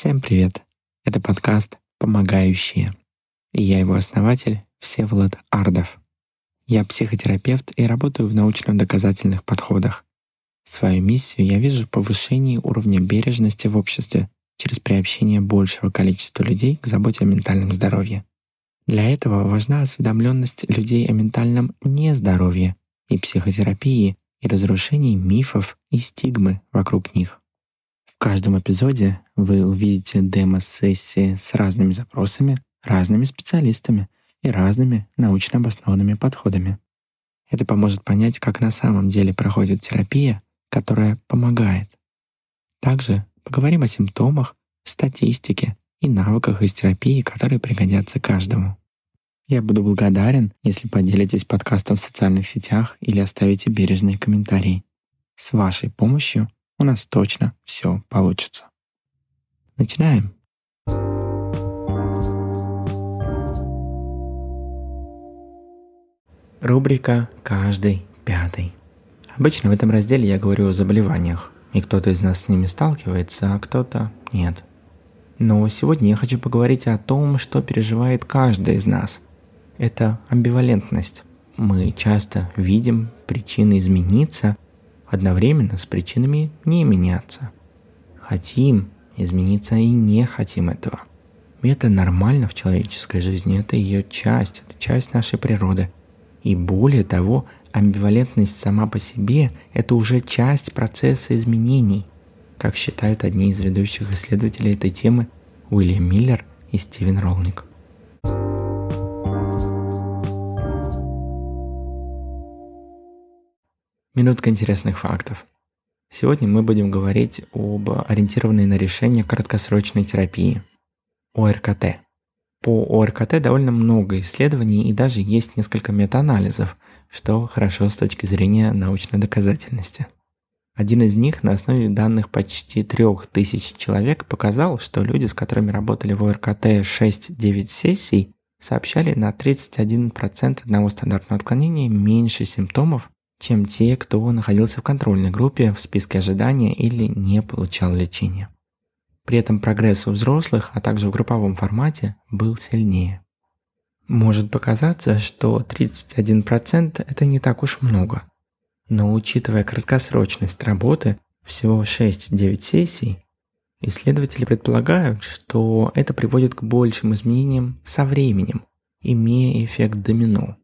Всем привет! Это подкаст «Помогающие». И я его основатель Всеволод Ардов. Я психотерапевт и работаю в научно-доказательных подходах. Свою миссию я вижу в повышении уровня бережности в обществе через приобщение большего количества людей к заботе о ментальном здоровье. Для этого важна осведомленность людей о ментальном нездоровье и психотерапии и разрушении мифов и стигмы вокруг них. Каждом эпизоде вы увидите демо-сессии с разными запросами, разными специалистами и разными научно обоснованными подходами. Это поможет понять, как на самом деле проходит терапия, которая помогает. Также поговорим о симптомах, статистике и навыках из терапии, которые пригодятся каждому. Я буду благодарен, если поделитесь подкастом в социальных сетях или оставите бережные комментарии. С вашей помощью у нас точно все получится. Начинаем. Рубрика «Каждый пятый». Обычно в этом разделе я говорю о заболеваниях, и кто-то из нас с ними сталкивается, а кто-то нет. Но сегодня я хочу поговорить о том, что переживает каждый из нас – это амбивалентность. Мы часто видим причины измениться одновременно с причинами не меняться. Хотим измениться и не хотим этого. И это нормально в человеческой жизни, это ее часть, это часть нашей природы. И более того, амбивалентность сама по себе – это уже часть процесса изменений, как считают одни из ведущих исследователей этой темы Уильям Миллер и Стивен Ролник. Минутка интересных фактов. Сегодня мы будем говорить об ориентированной на решение краткосрочной терапии – ОРКТ. По ОРКТ довольно много исследований и даже есть несколько метаанализов, что хорошо с точки зрения научной доказательности. Один из них на основе данных почти 3000 человек показал, что люди, с которыми работали в ОРКТ 6-9 сессий, сообщали на 31% одного стандартного отклонения меньше симптомов, чем те, кто находился в контрольной группе в списке ожидания или не получал лечения. При этом прогресс у взрослых, а также в групповом формате, был сильнее. Может показаться, что 31% это не так уж много. Но учитывая краткосрочность работы, всего 6-9 сессий, исследователи предполагают, что это приводит к большим изменениям со временем, имея эффект домино.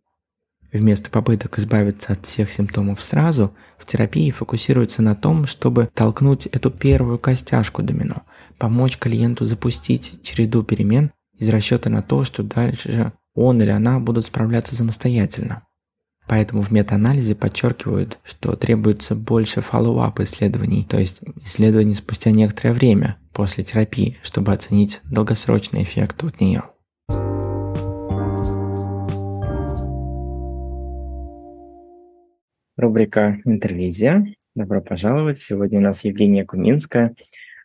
Вместо попыток избавиться от всех симптомов сразу, в терапии фокусируются на том, чтобы толкнуть эту первую костяшку домино, помочь клиенту запустить череду перемен из расчета на то, что дальше он или она будут справляться самостоятельно. Поэтому в метаанализе подчеркивают, что требуется больше follow-up исследований, то есть исследований спустя некоторое время после терапии, чтобы оценить долгосрочный эффект от нее. Рубрика «Интервизия». Добро пожаловать. Сегодня у нас Евгения Куминская,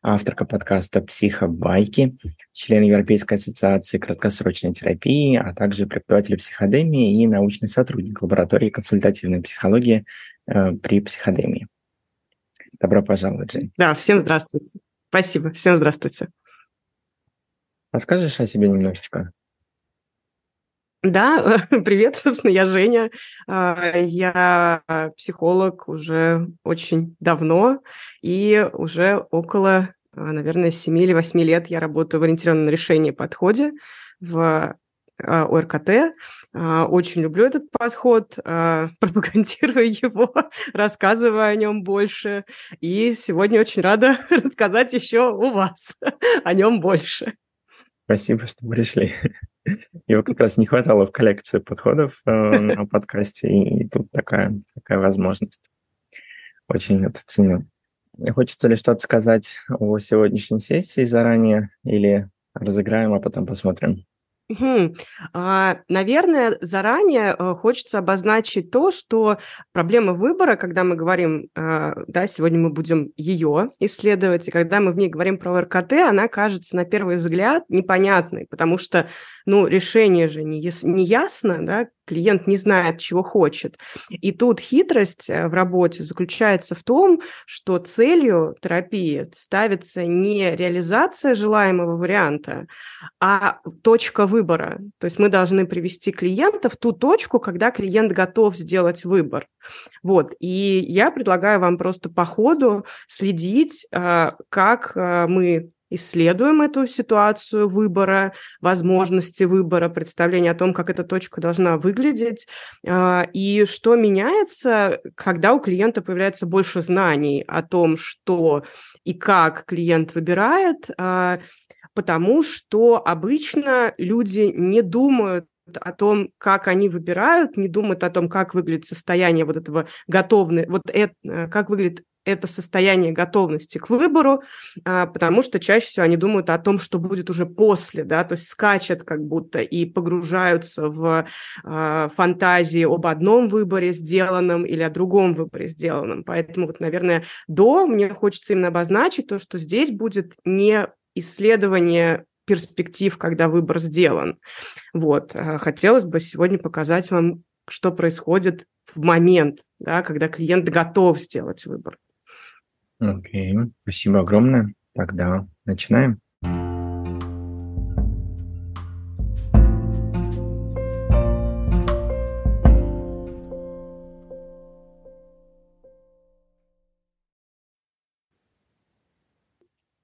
авторка подкаста «Психобайки», член Европейской ассоциации краткосрочной терапии, а также преподаватель психодемии и научный сотрудник лаборатории консультативной психологии э, при психодемии. Добро пожаловать, Жень. Да, всем здравствуйте. Спасибо, всем здравствуйте. Расскажешь о себе немножечко? Да, привет, собственно, я Женя. А, я психолог уже очень давно, и уже около, а, наверное, 7 или 8 лет я работаю в ориентированном решении подходе в а, ОРКТ. Очень люблю этот подход, пропагандирую его, рассказываю о нем больше. И сегодня очень рада рассказать еще у вас о нем больше. Спасибо, что пришли. Его как раз не хватало в коллекции подходов э, на подкасте, и тут такая, такая возможность. Очень это ценю. Хочется ли что-то сказать о сегодняшней сессии заранее или разыграем, а потом посмотрим? Угу. А, наверное, заранее э, хочется обозначить то, что проблема выбора, когда мы говорим, э, да, сегодня мы будем ее исследовать, и когда мы в ней говорим про РКТ, она кажется на первый взгляд непонятной, потому что, ну, решение же не ясно, да, клиент не знает, чего хочет. И тут хитрость э, в работе заключается в том, что целью терапии ставится не реализация желаемого варианта, а точка выбора. То есть мы должны привести клиента в ту точку, когда клиент готов сделать выбор. Вот. И я предлагаю вам просто по ходу следить, э, как э, мы исследуем эту ситуацию выбора, возможности выбора, представление о том, как эта точка должна выглядеть, а, и что меняется, когда у клиента появляется больше знаний о том, что и как клиент выбирает, а, потому что обычно люди не думают о том, как они выбирают, не думают о том, как выглядит состояние вот этого готовности, вот это, как выглядит это состояние готовности к выбору, а, потому что чаще всего они думают о том, что будет уже после, да, то есть скачут как будто и погружаются в а, фантазии об одном выборе сделанном или о другом выборе сделанном. Поэтому вот, наверное, до мне хочется именно обозначить то, что здесь будет не исследование перспектив, когда выбор сделан. Вот. А, хотелось бы сегодня показать вам, что происходит в момент, да, когда клиент готов сделать выбор. Окей, спасибо огромное. Тогда начинаем.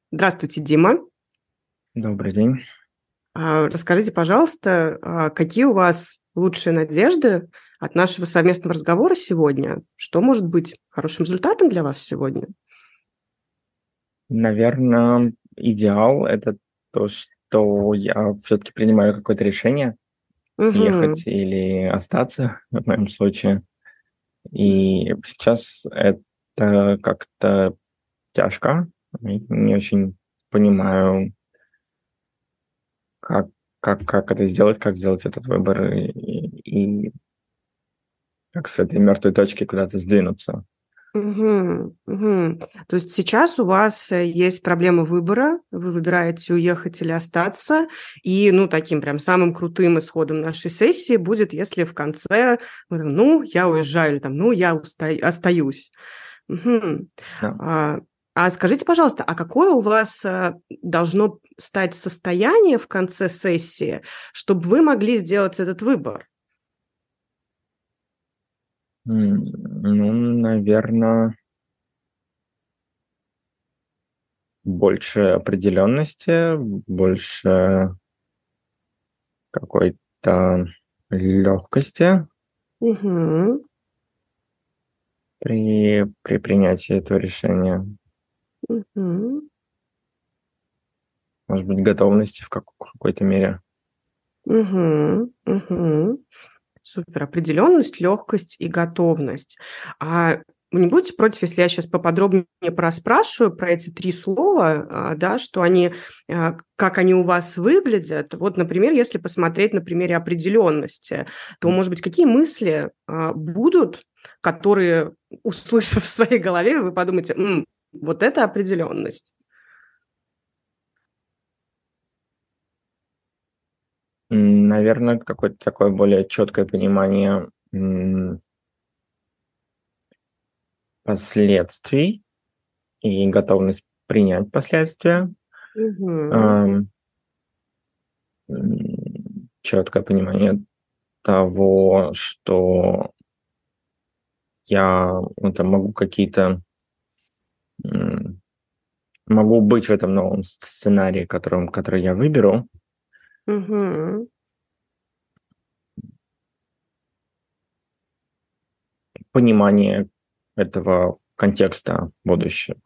Здравствуйте, Дима. Добрый день. А, расскажите, пожалуйста, а, какие у вас лучшие надежды от нашего совместного разговора сегодня? Что может быть хорошим результатом для вас сегодня? Наверное, идеал – это то, что я все-таки принимаю какое-то решение, угу. ехать или остаться, в моем случае. И сейчас это как-то тяжко. Не очень понимаю, как, как, как это сделать, как сделать этот выбор и, и как с этой мертвой точки куда-то сдвинуться. Угу, угу. То есть сейчас у вас э, есть проблема выбора, вы выбираете уехать или остаться, и, ну, таким прям самым крутым исходом нашей сессии будет, если в конце, ну, я уезжаю, или там, ну, я уста- остаюсь. Угу. Да. А, а скажите, пожалуйста, а какое у вас э, должно стать состояние в конце сессии, чтобы вы могли сделать этот выбор? Ну, наверное, больше определенности, больше какой-то легкости Угу. при, при принятии этого решения. Угу. Может быть, готовности в как- какой-то мере. Угу. Угу. Супер. Определенность, легкость и готовность. А вы не будете против, если я сейчас поподробнее проспрашиваю про эти три слова, а, да, что они, а, как они у вас выглядят? Вот, например, если посмотреть на примере определенности, то, может быть, какие мысли а, будут, которые, услышав в своей голове, вы подумаете, М, вот это определенность. Наверное, какое-то такое более четкое понимание последствий и готовность принять последствия. Угу. Четкое понимание того, что я ну, там, могу какие-то могу быть в этом новом сценарии, которым, который я выберу, Угу. Понимание этого контекста будущего,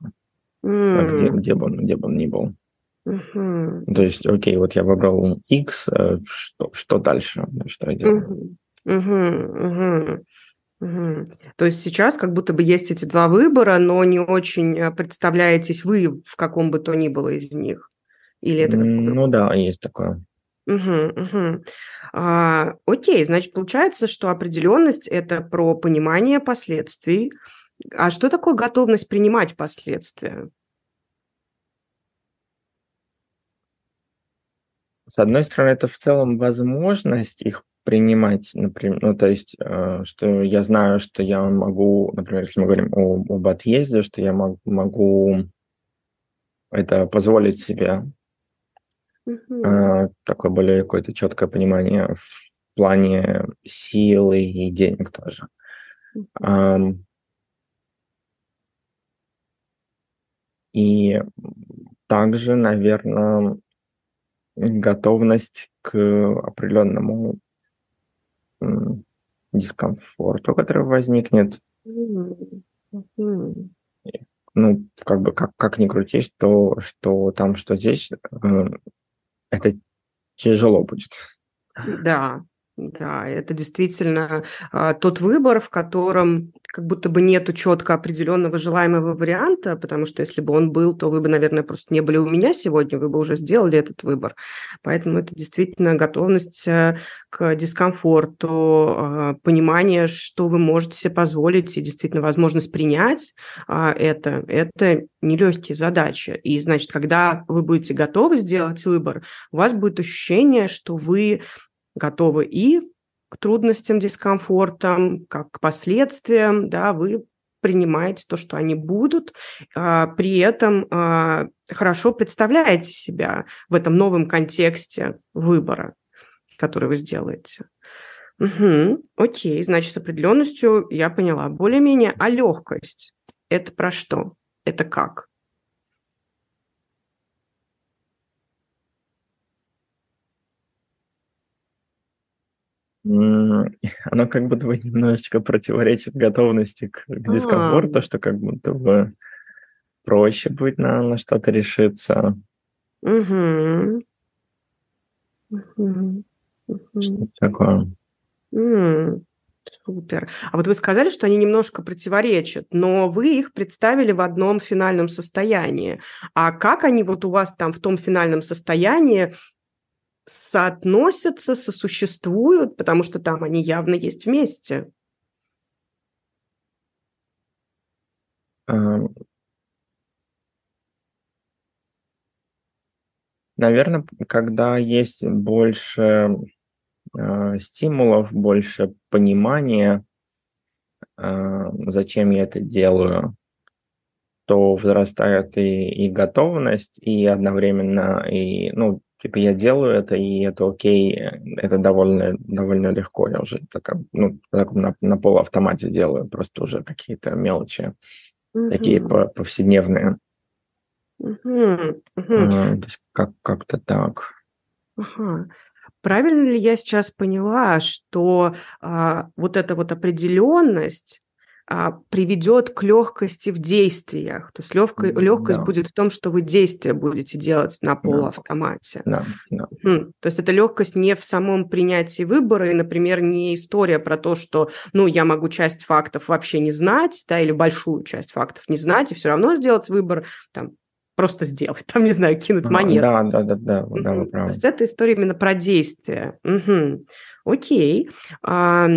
mm. где, где, бы он, где бы он ни был. Uh-huh. То есть, окей, вот я выбрал X, э, что, что дальше? Что я делаю? Uh-huh. Uh-huh. Uh-huh. То есть сейчас как будто бы есть эти два выбора, но не очень э, представляетесь вы в каком бы то ни было из них? Или это ну да, есть такое. Угу, угу. А, окей, значит, получается, что определенность это про понимание последствий. А что такое готовность принимать последствия? С одной стороны, это в целом возможность их принимать, например, ну, то есть, э, что я знаю, что я могу, например, если мы говорим о, об отъезде, что я мог, могу это позволить себе, mm-hmm. такое более какое-то четкое понимание в плане силы и денег тоже. Mm-hmm. И также, наверное, готовность к определенному дискомфорту, который возникнет. Ну, как бы, как, как ни крути, что, что там, что здесь, это тяжело будет. Да, да, это действительно а, тот выбор, в котором как будто бы нету четко определенного желаемого варианта, потому что если бы он был, то вы бы, наверное, просто не были у меня сегодня, вы бы уже сделали этот выбор. Поэтому это действительно готовность э, к дискомфорту, а, понимание, что вы можете себе позволить, и действительно возможность принять а, это. Это нелегкие задачи. И, значит, когда вы будете готовы сделать выбор, у вас будет ощущение, что вы готовы и к трудностям, дискомфортам, как к последствиям, да, вы принимаете то, что они будут, а, при этом а, хорошо представляете себя в этом новом контексте выбора, который вы сделаете. Угу, окей, значит, с определенностью я поняла. Более-менее, а легкость – это про что? Это как? Оно как будто бы немножечко противоречит готовности к, к дискомфорту, а. что как будто бы проще будет на, на что-то решиться. Угу. Угу. Что такое? М, Супер. А вот вы сказали, что они немножко противоречат, но вы их представили в одном финальном состоянии. А как они вот у вас там в том финальном состоянии соотносятся, сосуществуют, потому что там они явно есть вместе. Наверное, когда есть больше э, стимулов, больше понимания, э, зачем я это делаю, то возрастает и, и готовность, и одновременно и, ну, типа я делаю это, и это окей, это довольно, довольно легко, я уже так, ну, так на, на полуавтомате делаю, просто уже какие-то мелочи, угу. такие повседневные. Угу. Угу. А, то есть как, как-то так. Ага. Правильно ли я сейчас поняла, что а, вот эта вот определенность, приведет к легкости в действиях. То есть легкость, легкость да. будет в том, что вы действия будете делать на полуавтомате. Да. Да. То есть это легкость не в самом принятии выбора, и, например, не история про то, что, ну, я могу часть фактов вообще не знать, да, или большую часть фактов не знать, и все равно сделать выбор, там, просто сделать, там, не знаю, кинуть а, монету. Да, да, да, да, да, вы правы. То есть это история именно про действие. Угу. Окей. А,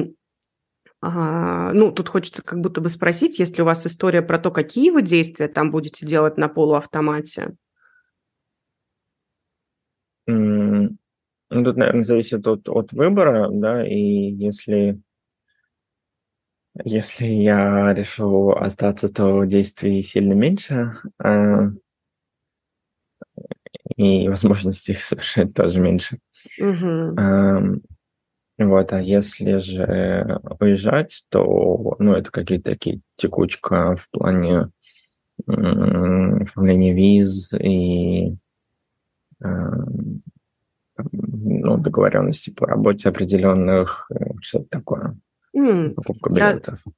а, ну, тут хочется как будто бы спросить, если у вас история про то, какие вы действия там будете делать на полуавтомате? Ну, тут, наверное, зависит от, от выбора, да, и если, если я решу остаться, то действий сильно меньше, а, и возможности их совершать тоже меньше. Угу. А, вот, а если же уезжать, то, ну, это какие-то такие текучка в плане оформления виз и э, ну, договоренности по работе определенных, э, что-то такое. Mm. Покупка билетов. Я...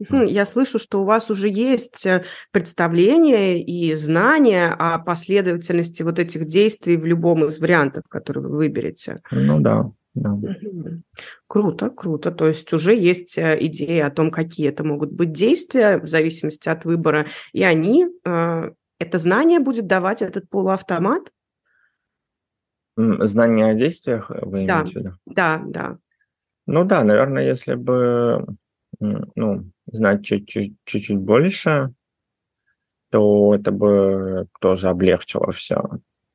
Я слышу, что у вас уже есть э, представление и знание о последовательности вот этих действий в любом из вариантов, которые вы выберете. Ну да. Да. Круто, круто. То есть уже есть э, идея о том, какие это могут быть действия в зависимости от выбора, и они, э, это знание будет давать этот полуавтомат? Знание о действиях э, вы да. имеете в виду? Да, да. Ну да, наверное, если бы ну, знать чуть-чуть больше, то это бы тоже облегчило все.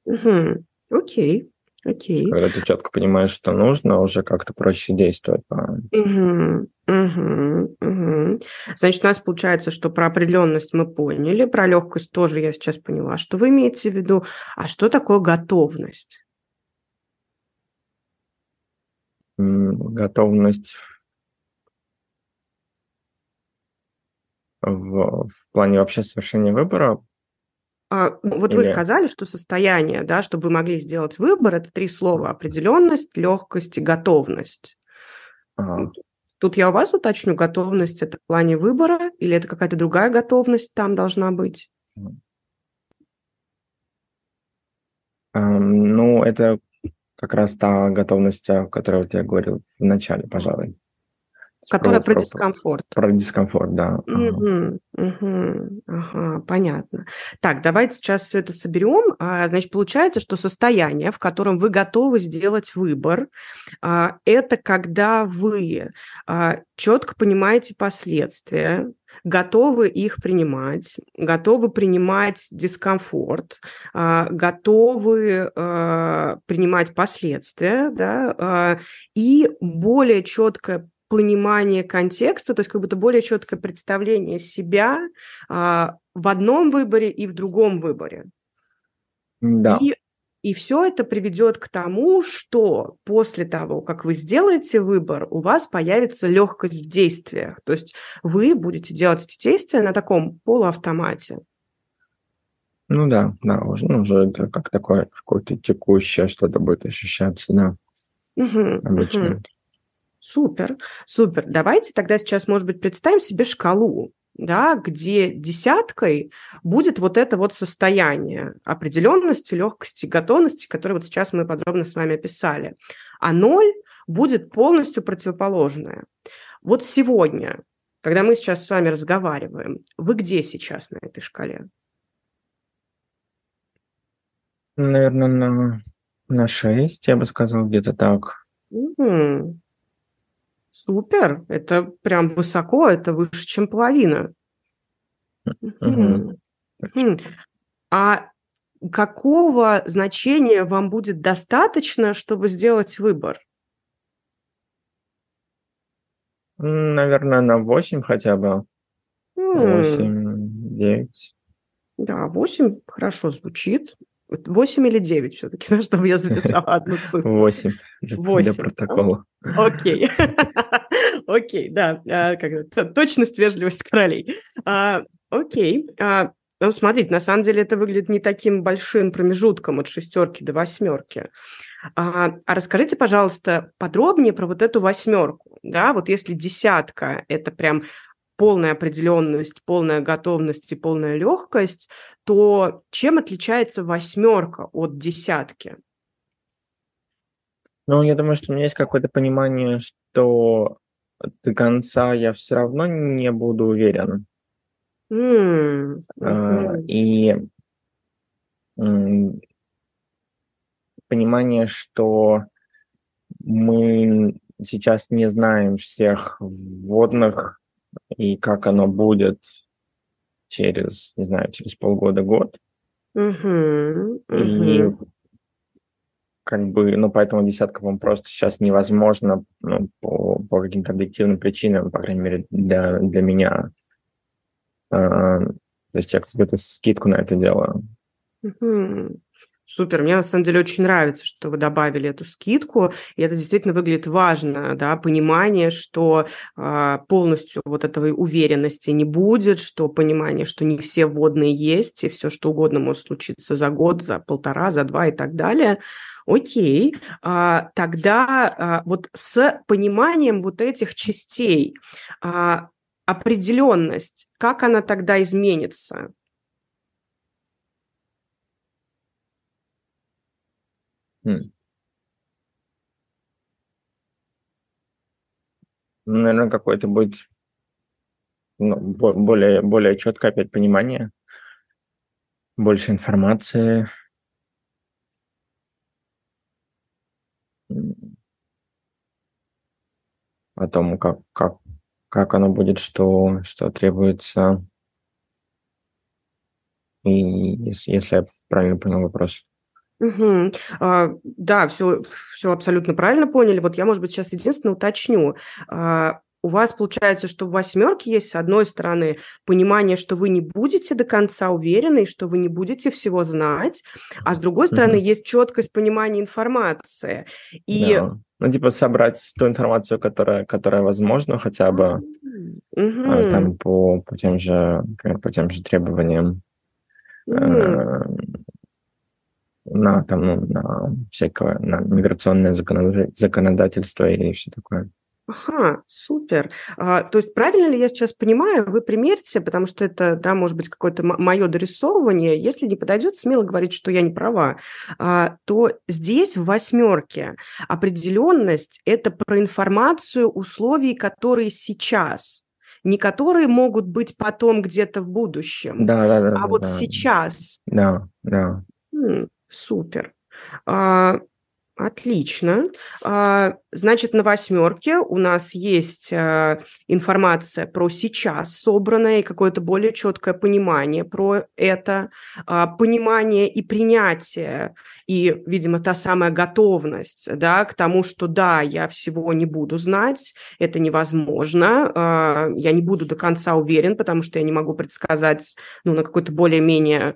Угу. Окей. Окей. Когда ты четко понимаешь, что нужно, уже как-то проще действовать. Угу, угу, угу. Значит, у нас получается, что про определенность мы поняли, про легкость тоже я сейчас поняла, что вы имеете в виду. А что такое готовность? Готовность в, в плане вообще совершения выбора вот Или... вы сказали, что состояние, да, чтобы вы могли сделать выбор, это три слова: определенность, легкость и готовность. Ага. Тут я у вас уточню, готовность это в плане выбора или это какая-то другая готовность там должна быть? ну, это как раз та готовность, о которой я говорил в начале, пожалуй. Которая про, про дискомфорт. Про дискомфорт, да. Угу, угу, ага, понятно. Так, давайте сейчас все это соберем. А, значит, получается, что состояние, в котором вы готовы сделать выбор, а, это когда вы а, четко понимаете последствия, готовы их принимать, готовы принимать дискомфорт, готовы принимать последствия, да, и более четкое понимание контекста, то есть как будто более четкое представление себя а, в одном выборе и в другом выборе. Да. И, и все это приведет к тому, что после того, как вы сделаете выбор, у вас появится легкость в действиях. То есть вы будете делать эти действия на таком полуавтомате. Ну да, да, уже, ну, уже это как такое какое-то текущее что-то будет ощущаться, да. Угу, обычно. Угу. Супер, супер. Давайте тогда сейчас, может быть, представим себе шкалу, да, где десяткой будет вот это вот состояние определенности, легкости, готовности, которое вот сейчас мы подробно с вами описали. А ноль будет полностью противоположное. Вот сегодня, когда мы сейчас с вами разговариваем, вы где сейчас на этой шкале? Наверное, на, на 6, я бы сказал, где-то так. Угу. Супер, это прям высоко, это выше, чем половина. А какого значения вам будет достаточно, чтобы сделать выбор? Наверное, на 8 хотя бы. 8, 9. Да, 8 хорошо звучит. 8 или 9 все-таки, чтобы я записала одну цифру. 8 для, 8. для протокола. Окей. Окей, да, а, точность, вежливость королей. А, окей. А, ну, смотрите, на самом деле это выглядит не таким большим промежутком от шестерки до восьмерки. А, а расскажите, пожалуйста, подробнее про вот эту восьмерку. Да, вот если десятка – это прям полная определенность, полная готовность и полная легкость, то чем отличается восьмерка от десятки? Ну, я думаю, что у меня есть какое-то понимание, что до конца я все равно не буду уверен. Mm-hmm. А, и понимание, что мы сейчас не знаем всех вводных и как оно будет через, не знаю, через полгода-год. Uh-huh, uh-huh. И как бы, ну, поэтому десятка, по просто сейчас невозможно ну, по, по каким-то объективным причинам, по крайней мере, для, для меня. А, то есть я какую-то скидку на это делаю. Uh-huh. Супер, мне на самом деле очень нравится, что вы добавили эту скидку, и это действительно выглядит важно, да, понимание, что э, полностью вот этой уверенности не будет, что понимание, что не все вводные есть, и все что угодно может случиться за год, за полтора, за два и так далее. Окей, а, тогда а, вот с пониманием вот этих частей а, определенность, как она тогда изменится? Хм. Наверное, какое-то будет ну, более, более четкое опять понимание, больше информации. о том, как, как, как оно будет, что, что требуется. И если, если я правильно понял вопрос. Угу. А, да, все, все абсолютно правильно поняли. Вот я, может быть, сейчас единственное уточню. А, у вас получается, что в восьмерке есть, с одной стороны, понимание, что вы не будете до конца уверены, что вы не будете всего знать, а с другой стороны, mm есть четкость понимания информации. И... Да. Ну, типа собрать ту информацию, которая, которая возможна, хотя бы mm там по, по тем же, по тем же требованиям mm на, там, ну, на всякое, на миграционное законодательство и все такое. Ага, супер. А, то есть правильно ли я сейчас понимаю, вы примерьте, потому что это, да, может быть, какое-то мое дорисовывание, если не подойдет, смело говорить, что я не права, а, то здесь в восьмерке определенность – это про информацию условий, которые сейчас, не которые могут быть потом где-то в будущем, да, да, да, а да, вот да. сейчас. Да, да. М, супер. А, Отлично. А, значит, на восьмерке у нас есть а, информация про сейчас собранная и какое-то более четкое понимание про это, а, понимание и принятие, и, видимо, та самая готовность да, к тому, что да, я всего не буду знать, это невозможно, я не буду до конца уверен, потому что я не могу предсказать ну, на какой-то более-менее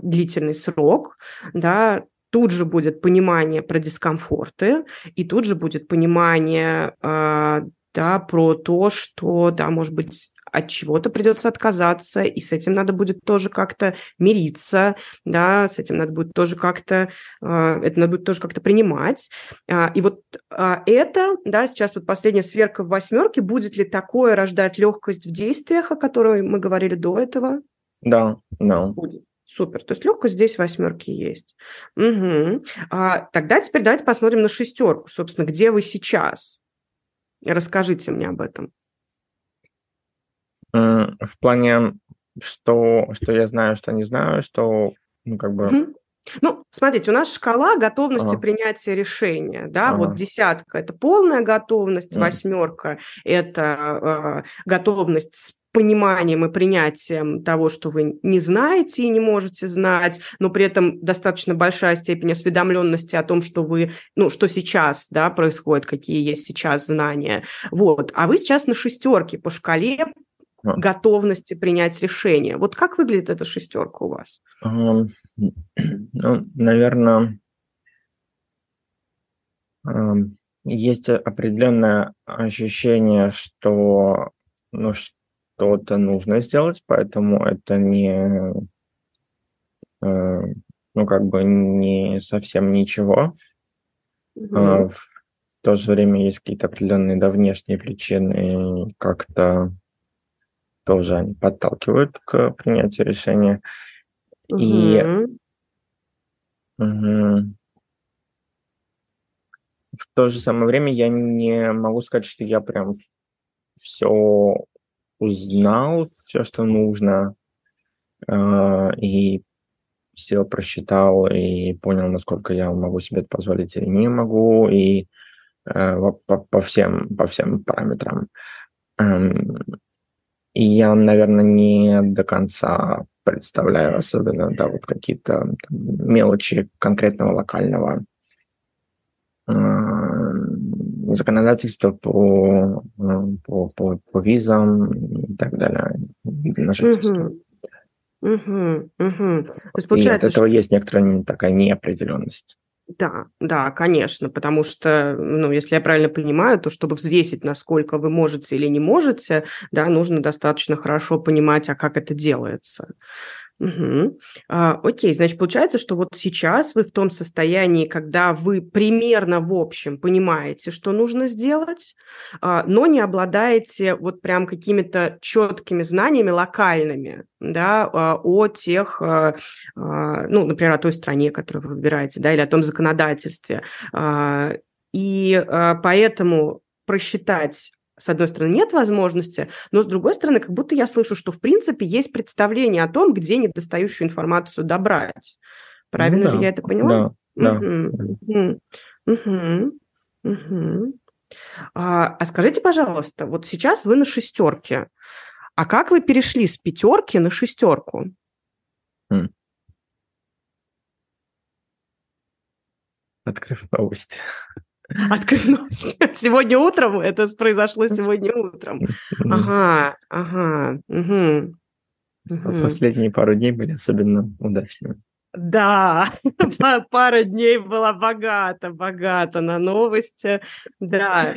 длительный срок, да, тут же будет понимание про дискомфорты, и тут же будет понимание э, да, про то, что, да, может быть, от чего-то придется отказаться, и с этим надо будет тоже как-то мириться, да, с этим надо будет тоже как-то, э, это надо будет тоже как-то принимать. Э, и вот это, да, сейчас вот последняя сверка в восьмерке, будет ли такое рождать легкость в действиях, о которой мы говорили до этого? Да, да. Будет. Супер. То есть легкость здесь восьмерки есть. Угу. А, тогда теперь давайте посмотрим на шестерку. Собственно, где вы сейчас? Расскажите мне об этом. В плане, что, что я знаю, что не знаю, что, ну, как бы... Угу. Ну, смотрите, у нас шкала готовности ага. принятия решения, да, ага. вот десятка – это полная готовность, mm. восьмерка – это э, готовность пониманием и принятием того, что вы не знаете и не можете знать, но при этом достаточно большая степень осведомленности о том, что вы, ну, что сейчас, да, происходит, какие есть сейчас знания. Вот. А вы сейчас на шестерке по шкале а. готовности принять решение. Вот как выглядит эта шестерка у вас? Um, ну, наверное, um, есть определенное ощущение, что ну, что-то нужно сделать, поэтому это не, э, ну, как бы не совсем ничего. Mm-hmm. В то же время есть какие-то определенные да, внешние причины, как-то тоже они подталкивают к принятию решения. Mm-hmm. И угу, в то же самое время я не могу сказать, что я прям все узнал все, что нужно, э, и все просчитал и понял, насколько я могу себе это позволить или не могу, и э, по, по, всем, по всем параметрам. Эм, и я, наверное, не до конца представляю, особенно да, вот какие-то мелочи конкретного локального э, законодательство по, по, по, по визам и так далее, на жительство. Угу. Угу, угу. То есть, получается, и от этого что... есть некоторая такая неопределенность. Да, да, конечно, потому что, ну, если я правильно понимаю, то чтобы взвесить, насколько вы можете или не можете, да, нужно достаточно хорошо понимать, а как это делается. Угу. А, окей, значит, получается, что вот сейчас вы в том состоянии, когда вы примерно в общем понимаете, что нужно сделать, а, но не обладаете вот прям какими-то четкими знаниями локальными, да, а, о тех, а, а, ну, например, о той стране, которую вы выбираете, да, или о том законодательстве. И поэтому просчитать с одной стороны, нет возможности, но с другой стороны, как будто я слышу, что в принципе есть представление о том, где недостающую информацию добрать. Правильно ну, да, ли я это поняла? Да, да. Угу. Угу. А, а скажите, пожалуйста, вот сейчас вы на шестерке, а как вы перешли с пятерки на шестерку? Открыв новости. Открыв новости. Сегодня утром? Это произошло сегодня утром. Ага, ага. Угу. Последние пару дней были особенно удачными. Да, пара дней была богата, богата на новости, да.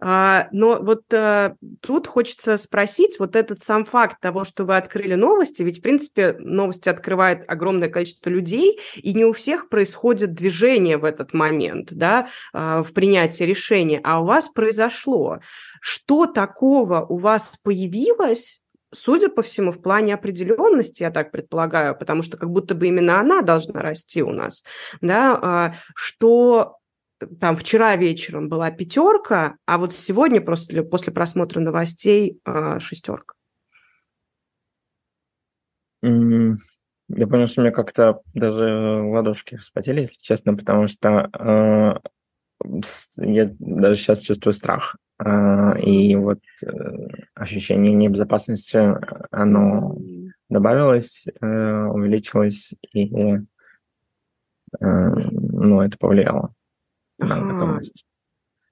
А, но вот а, тут хочется спросить, вот этот сам факт того, что вы открыли новости, ведь, в принципе, новости открывает огромное количество людей, и не у всех происходит движение в этот момент, да, а, в принятии решения, а у вас произошло. Что такого у вас появилось, судя по всему, в плане определенности, я так предполагаю, потому что как будто бы именно она должна расти у нас, да, а, что там вчера вечером была пятерка, а вот сегодня после, после просмотра новостей а, шестерка. Я понял, что меня как-то даже ладошки вспотели, если честно, потому что э, я даже сейчас чувствую страх. А, и вот э, ощущение небезопасности, оно добавилось, э, увеличилось, и э, ну, это повлияло на готовность.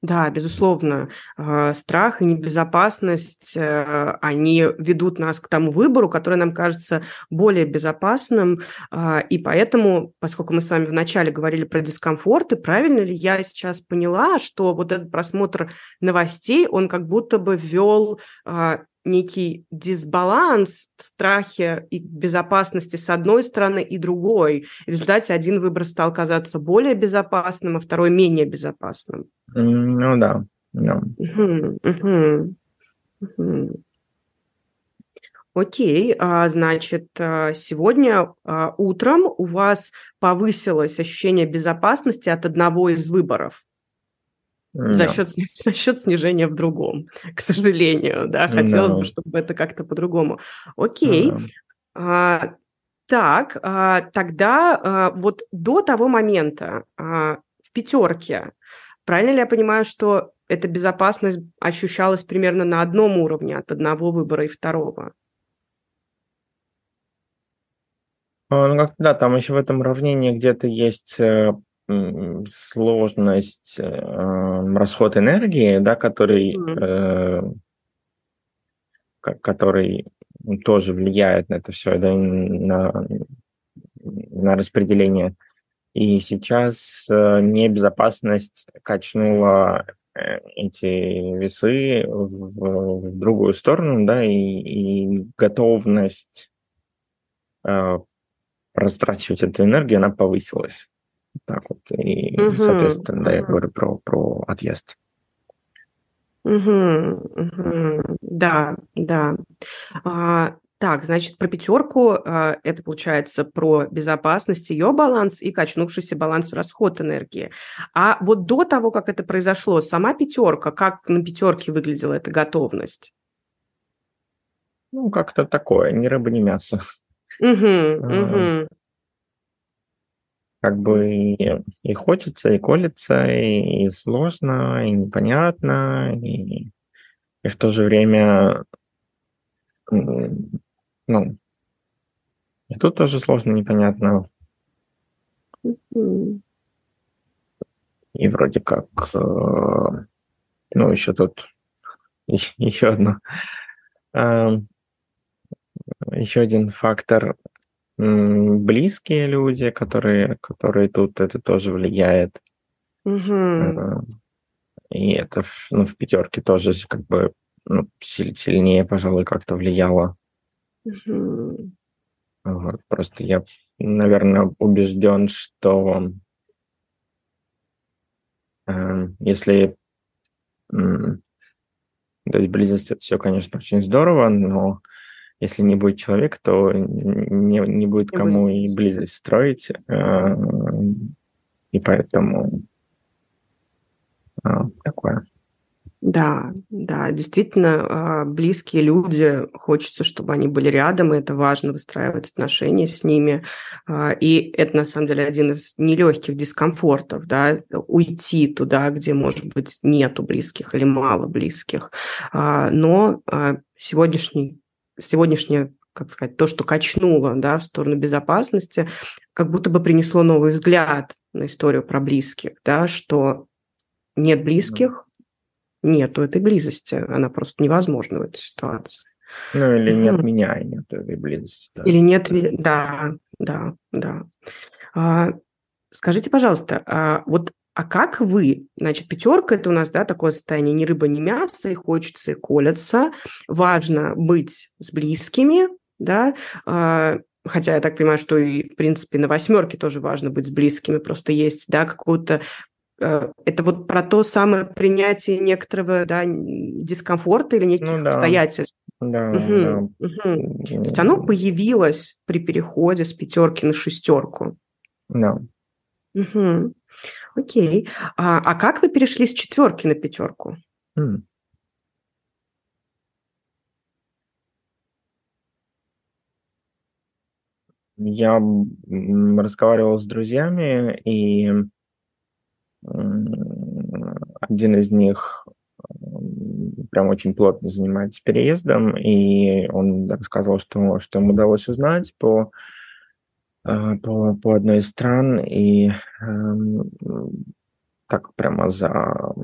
Да, безусловно, а, страх и небезопасность, они ведут нас к тому выбору, который нам кажется более безопасным, а, и поэтому, поскольку мы с вами вначале говорили про дискомфорт, и правильно ли я сейчас поняла, что вот этот просмотр новостей, он как будто бы ввел а, некий дисбаланс в страхе и безопасности с одной стороны и другой. В результате один выбор стал казаться более безопасным, а второй менее безопасным. Ну да. да. Окей, а, значит, а, сегодня а, утром у вас повысилось ощущение безопасности от одного из выборов. No. За, счет, за счет снижения в другом, к сожалению, да, хотелось no. бы, чтобы это как-то по-другому. Окей, no. а, так, а, тогда а, вот до того момента а, в пятерке, правильно ли я понимаю, что эта безопасность ощущалась примерно на одном уровне от одного выбора и второго? Ну, как да, там еще в этом уравнении где-то есть э, сложность, э, расход энергии, да, который, э, который тоже влияет на это все, да, на, на распределение. И сейчас э, небезопасность качнула э, эти весы в, в другую сторону, да, и, и готовность э, растрачивать эту энергию, она повысилась. Так вот. И, угу, соответственно, да, я говорю про, про отъезд. Угу, угу. Да, да. А, так, значит, про пятерку а, это получается про безопасность, ее баланс и качнувшийся баланс в расход энергии. А вот до того, как это произошло, сама пятерка, как на пятерке выглядела эта готовность? Ну, как-то такое, ни рыба, ни мясо. Угу, угу как бы и, и хочется, и колется, и, и сложно, и непонятно, и, и в то же время, ну, и тут тоже сложно, непонятно. И вроде как, э, ну, еще тут еще одно, э, еще один фактор близкие люди, которые, которые тут, это тоже влияет. Угу. И это ну, в пятерке тоже как бы ну, сильнее, пожалуй, как-то влияло. Угу. Вот, просто я, наверное, убежден, что э, если э, то есть близость это все, конечно, очень здорово, но если не будет человека, то не, не будет не кому будет. и близость строить. Э, и поэтому э, такое. Да, да, действительно, а, близкие люди, хочется, чтобы они были рядом, и это важно выстраивать отношения с ними. И это, на самом деле, один из нелегких дискомфортов, да, уйти туда, где, может быть, нету близких или мало близких. Но сегодняшний сегодняшнее, как сказать, то, что качнуло да, в сторону безопасности, как будто бы принесло новый взгляд на историю про близких, да, что нет близких, нету этой близости, она просто невозможна в этой ситуации. Ну, или нет меня, и нет этой близости. Да. Или нет, да, да, да. А, скажите, пожалуйста, а вот а как вы? Значит, пятерка это у нас, да, такое состояние ни рыба, ни мясо, и хочется, и колется. Важно быть с близкими, да, а, хотя я так понимаю, что и, в принципе, на восьмерке тоже важно быть с близкими, просто есть, да, какое-то э, это вот про то самое принятие некоторого да, дискомфорта или неких ну, да. обстоятельств. Да, угу, да. Угу. То есть оно появилось при переходе с пятерки на шестерку. Да. Угу. Окей. А, а как вы перешли с четверки на пятерку? Mm. Я разговаривал с друзьями, и один из них прям очень плотно занимается переездом, и он рассказывал, что, что ему удалось узнать по по, по одной из стран, и э, так прямо за,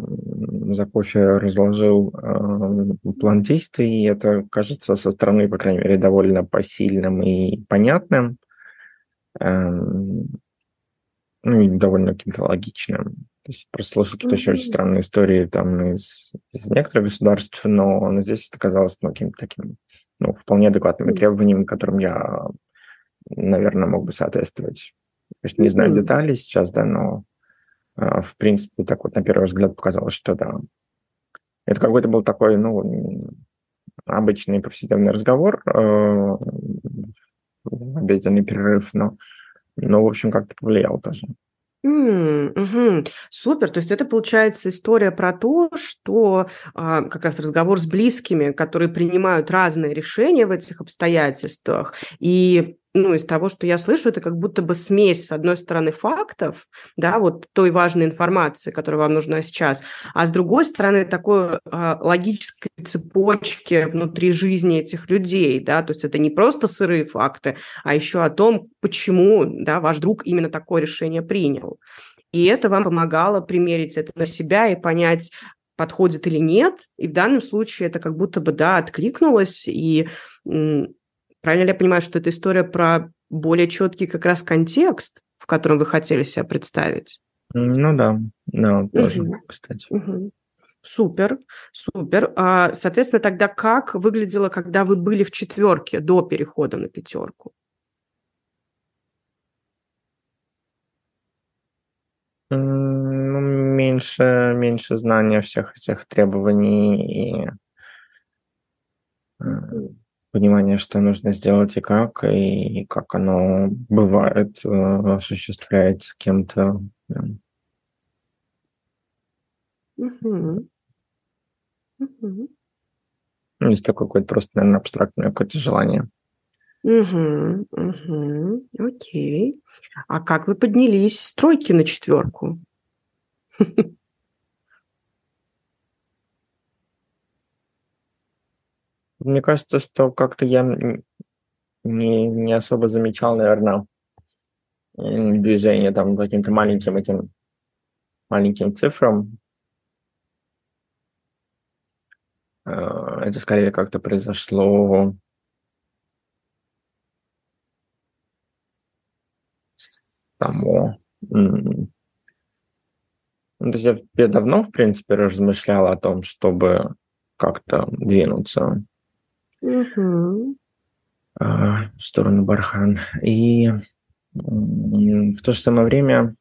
за кофе разложил э, план действий, и это кажется со стороны, по крайней мере, довольно посильным и понятным, э, ну и довольно каким-то логичным. То есть просто слышал какие-то еще очень странные истории там из, из некоторых государств, но, но здесь это казалось ну, каким-то таким, ну, вполне адекватными mm-hmm. требованиям, которым я наверное, мог бы соответствовать. Конечно, не знаю деталей сейчас, да, но а, в принципе так вот на первый взгляд показалось, что да. Это какой-то был такой, ну, обычный повседневный разговор, э, обеденный перерыв, но, но в общем, как-то повлиял тоже. М, мгм. Супер. То есть это получается история про то, что а, как раз разговор с близкими, которые принимают разные решения в этих обстоятельствах, и ну, из того, что я слышу, это как будто бы смесь, с одной стороны, фактов, да, вот той важной информации, которая вам нужна сейчас, а с другой стороны, такой э, логической цепочки внутри жизни этих людей, да, то есть это не просто сырые факты, а еще о том, почему, да, ваш друг именно такое решение принял. И это вам помогало примерить это на себя и понять, подходит или нет. И в данном случае это как будто бы, да, откликнулось, и Правильно ли я понимаю, что это история про более четкий как раз контекст, в котором вы хотели себя представить? Ну да, да, тоже, угу. кстати. Угу. Супер, супер. А, соответственно, тогда как выглядело, когда вы были в четверке до перехода на пятерку? Ну, меньше, меньше знания всех этих требований и понимание, что нужно сделать и как, и как оно бывает, э, осуществляется кем-то. Угу. Угу. Есть такое какое-то просто, наверное, абстрактное какое-то желание. Угу, угу, окей. А как вы поднялись с тройки на четверку? Мне кажется, что как-то я не, не особо замечал, наверное, движение там каким-то маленьким этим маленьким цифрам. Э, это скорее как-то произошло само. То есть я давно, в принципе, размышлял о том, чтобы как-то двинуться Угу. в сторону Бархан. И в то же самое время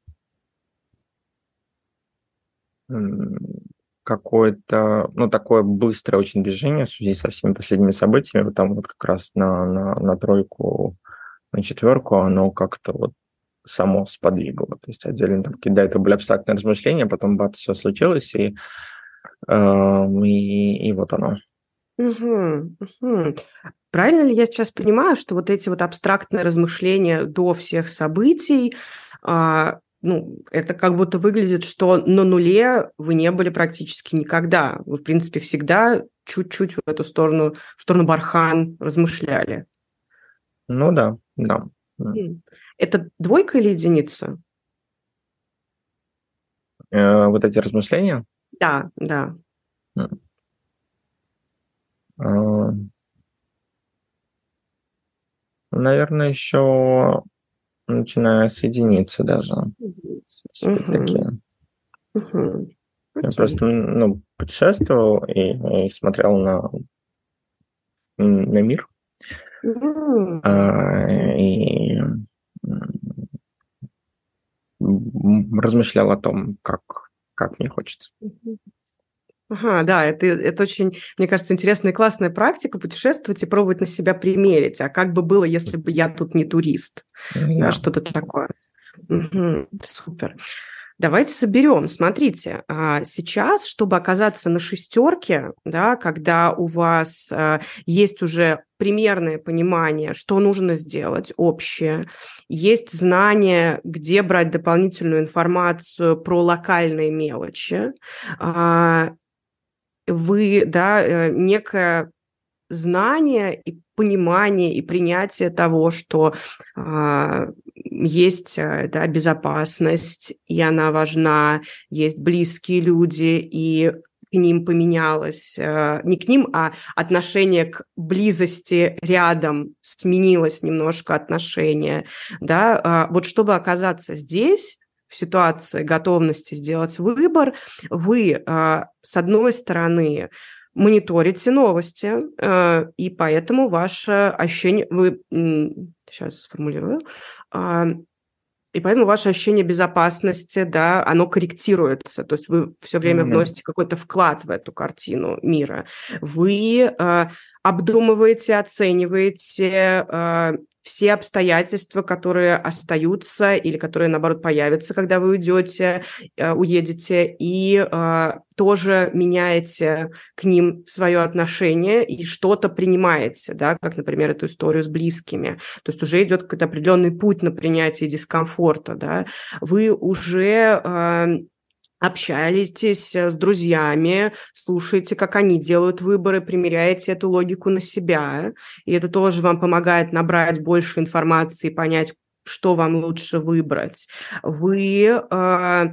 какое-то, ну, такое быстрое очень движение в связи со всеми последними событиями, там вот как раз на, на, на тройку, на четверку, оно как-то вот само сподвигло. То есть отдельно там до этого были абстрактные размышления, потом бац, все случилось, и, э, и, и вот оно. Угу, угу. Правильно ли я сейчас понимаю, что вот эти вот абстрактные размышления до всех событий, а, ну, это как будто выглядит, что на нуле вы не были практически никогда. Вы, в принципе, всегда чуть-чуть в эту сторону, в сторону Бархан размышляли. Ну да, да. Это двойка или единица? э, вот эти размышления? Да, да. А, наверное, еще начиная с единицы даже. Такие. Угу. Я просто ну, путешествовал и, и смотрел на, на мир. Mm. А, и размышлял о том, как, как мне хочется. Ага, да, это, это очень, мне кажется, интересная и классная практика путешествовать и пробовать на себя примерить. А как бы было, если бы я тут не турист? Yeah. Да, что-то такое. Угу, супер. Давайте соберем. Смотрите, а, сейчас, чтобы оказаться на шестерке, да, когда у вас а, есть уже примерное понимание, что нужно сделать, общее, есть знание, где брать дополнительную информацию про локальные мелочи, а, вы, да, э, некое знание и понимание и принятие того, что э, есть да, безопасность, и она важна, есть близкие люди, и к ним поменялось, э, не к ним, а отношение к близости рядом сменилось немножко отношение, да, э, вот чтобы оказаться здесь, в ситуации готовности сделать выбор, вы, э, с одной стороны, мониторите новости, э, и поэтому ваше ощущение, вы, сейчас сформулирую, а, и поэтому ваше ощущение безопасности, да, оно корректируется. То есть вы все время mm-hmm. вносите какой-то вклад в эту картину мира. Вы э, обдумываете, оцениваете э, все обстоятельства, которые остаются или которые, наоборот, появятся, когда вы уйдете, э, уедете, и э, тоже меняете к ним свое отношение и что-то принимаете, да, как, например, эту историю с близкими. То есть уже идет какой-то определенный путь на принятие дискомфорта, да. Вы уже э, общаетесь с друзьями, слушаете, как они делают выборы, примеряете эту логику на себя. И это тоже вам помогает набрать больше информации, понять, что вам лучше выбрать. Вы э,